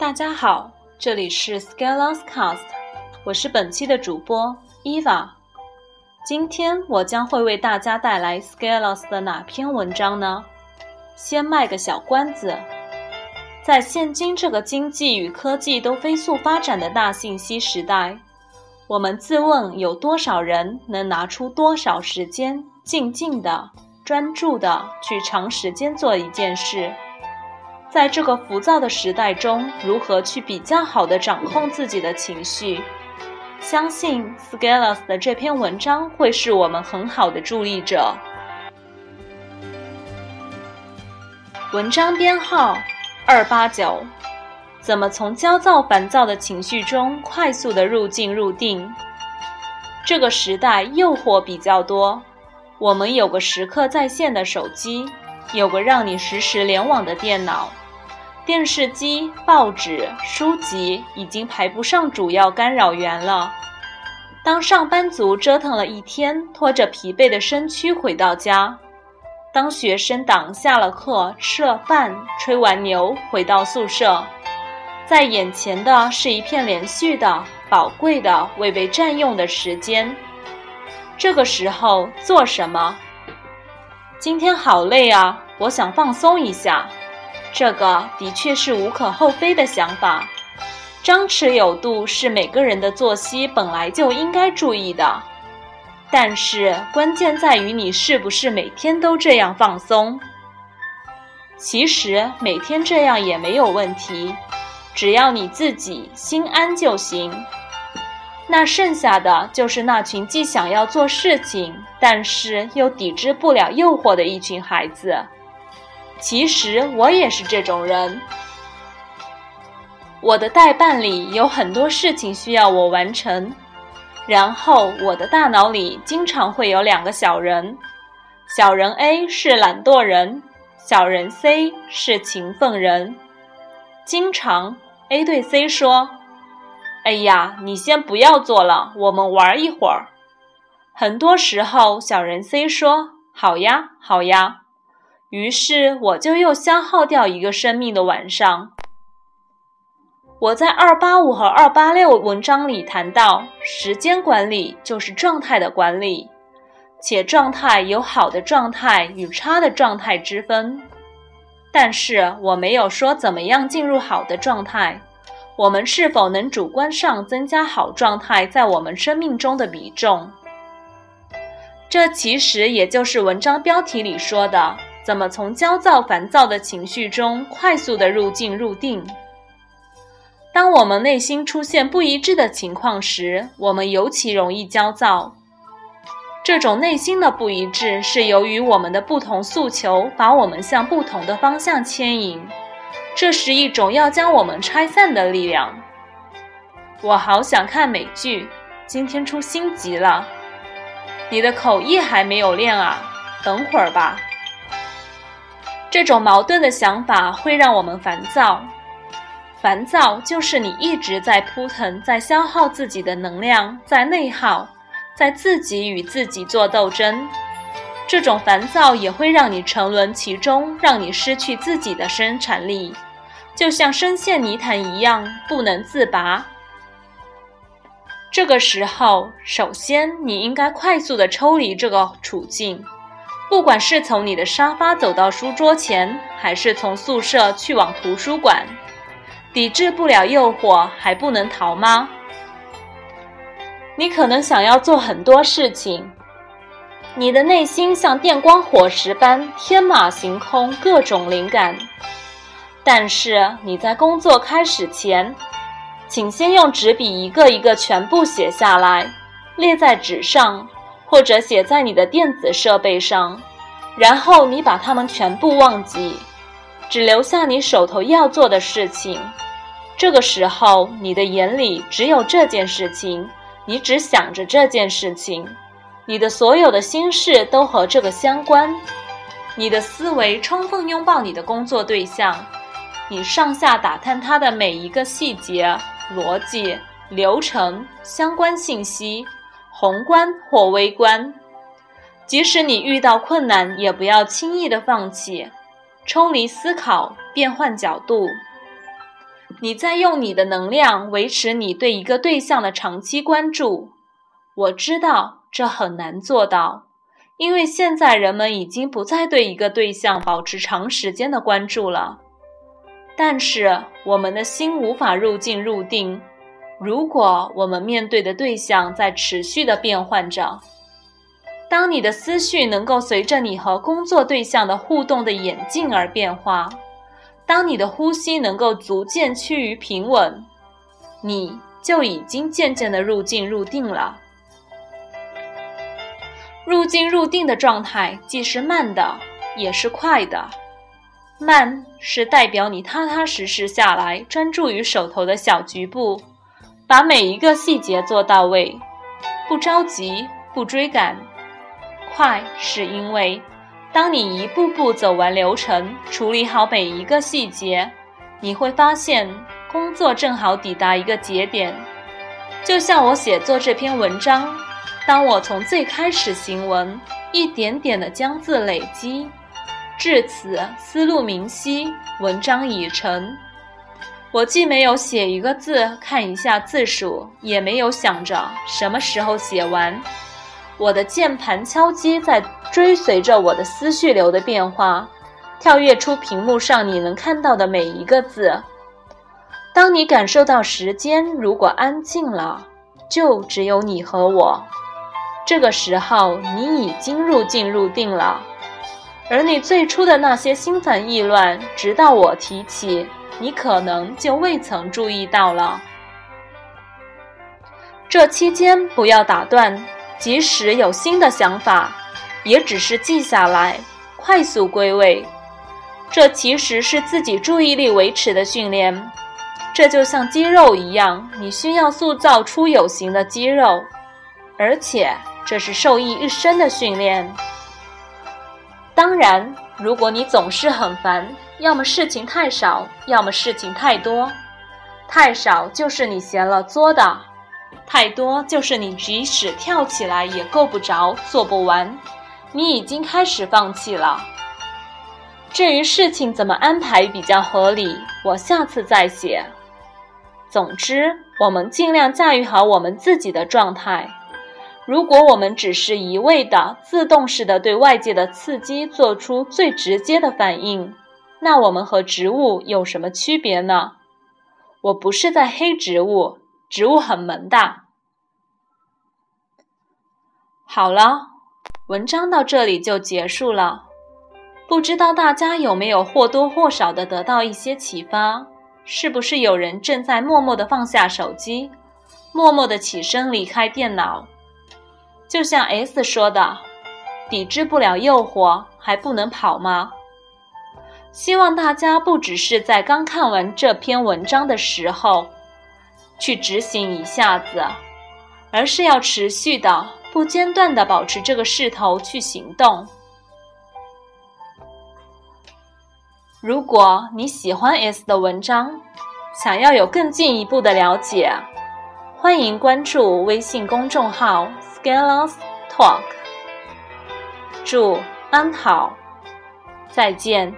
大家好，这里是 Scala's Cast，我是本期的主播 Eva。今天我将会为大家带来 Scala's 的哪篇文章呢？先卖个小关子，在现今这个经济与科技都飞速发展的大信息时代，我们自问有多少人能拿出多少时间，静静的、专注的去长时间做一件事？在这个浮躁的时代中，如何去比较好的掌控自己的情绪？相信 Scalers 的这篇文章会是我们很好的助力者。文章编号二八九：怎么从焦躁烦躁的情绪中快速的入境入定？这个时代诱惑比较多，我们有个时刻在线的手机，有个让你实时联网的电脑。电视机、报纸、书籍已经排不上主要干扰源了。当上班族折腾了一天，拖着疲惫的身躯回到家；当学生党下了课、吃了饭、吹完牛回到宿舍，在眼前的是一片连续的、宝贵的、未被占用的时间。这个时候做什么？今天好累啊，我想放松一下。这个的确是无可厚非的想法，张弛有度是每个人的作息本来就应该注意的。但是关键在于你是不是每天都这样放松。其实每天这样也没有问题，只要你自己心安就行。那剩下的就是那群既想要做事情，但是又抵制不了诱惑的一群孩子。其实我也是这种人。我的代办里有很多事情需要我完成，然后我的大脑里经常会有两个小人，小人 A 是懒惰人，小人 C 是勤奋人。经常 A 对 C 说：“哎呀，你先不要做了，我们玩一会儿。”很多时候，小人 C 说：“好呀，好呀。”于是我就又消耗掉一个生命的晚上。我在二八五和二八六文章里谈到，时间管理就是状态的管理，且状态有好的状态与差的状态之分。但是我没有说怎么样进入好的状态，我们是否能主观上增加好状态在我们生命中的比重？这其实也就是文章标题里说的。怎么从焦躁、烦躁的情绪中快速的入境入定？当我们内心出现不一致的情况时，我们尤其容易焦躁。这种内心的不一致是由于我们的不同诉求把我们向不同的方向牵引，这是一种要将我们拆散的力量。我好想看美剧，今天出新集了。你的口译还没有练啊？等会儿吧。这种矛盾的想法会让我们烦躁，烦躁就是你一直在扑腾，在消耗自己的能量，在内耗，在自己与自己做斗争。这种烦躁也会让你沉沦其中，让你失去自己的生产力，就像深陷泥潭一样不能自拔。这个时候，首先你应该快速的抽离这个处境。不管是从你的沙发走到书桌前，还是从宿舍去往图书馆，抵制不了诱惑还不能逃吗？你可能想要做很多事情，你的内心像电光火石般天马行空，各种灵感。但是你在工作开始前，请先用纸笔一个一个全部写下来，列在纸上。或者写在你的电子设备上，然后你把它们全部忘记，只留下你手头要做的事情。这个时候，你的眼里只有这件事情，你只想着这件事情，你的所有的心事都和这个相关。你的思维充分拥抱你的工作对象，你上下打探它的每一个细节、逻辑、流程、相关信息。宏观或微观，即使你遇到困难，也不要轻易的放弃，抽离思考，变换角度。你在用你的能量维持你对一个对象的长期关注。我知道这很难做到，因为现在人们已经不再对一个对象保持长时间的关注了。但是我们的心无法入境入定，如果我们面对的对象在持续的变换着。当你的思绪能够随着你和工作对象的互动的演进而变化，当你的呼吸能够逐渐趋于平稳，你就已经渐渐的入境入定了。入境入定的状态既是慢的，也是快的。慢是代表你踏踏实实下来，专注于手头的小局部，把每一个细节做到位，不着急，不追赶。快是因为，当你一步步走完流程，处理好每一个细节，你会发现工作正好抵达一个节点。就像我写作这篇文章，当我从最开始行文，一点点的将字累积，至此思路明晰，文章已成。我既没有写一个字看一下字数，也没有想着什么时候写完。我的键盘敲击在追随着我的思绪流的变化，跳跃出屏幕上你能看到的每一个字。当你感受到时间如果安静了，就只有你和我。这个时候，你已经入境入定了。而你最初的那些心烦意乱，直到我提起，你可能就未曾注意到了。这期间不要打断。即使有新的想法，也只是记下来，快速归位。这其实是自己注意力维持的训练。这就像肌肉一样，你需要塑造出有形的肌肉，而且这是受益一生的训练。当然，如果你总是很烦，要么事情太少，要么事情太多。太少就是你闲了作的。太多就是你即使跳起来也够不着，做不完，你已经开始放弃了。至于事情怎么安排比较合理，我下次再写。总之，我们尽量驾驭好我们自己的状态。如果我们只是一味的自动式的对外界的刺激做出最直接的反应，那我们和植物有什么区别呢？我不是在黑植物。植物很萌的。好了，文章到这里就结束了。不知道大家有没有或多或少的得到一些启发？是不是有人正在默默的放下手机，默默的起身离开电脑？就像 S 说的：“抵制不了诱惑，还不能跑吗？”希望大家不只是在刚看完这篇文章的时候。去执行一下子，而是要持续的、不间断的保持这个势头去行动。如果你喜欢 S 的文章，想要有更进一步的了解，欢迎关注微信公众号 “Scalers Talk”。祝安好，再见。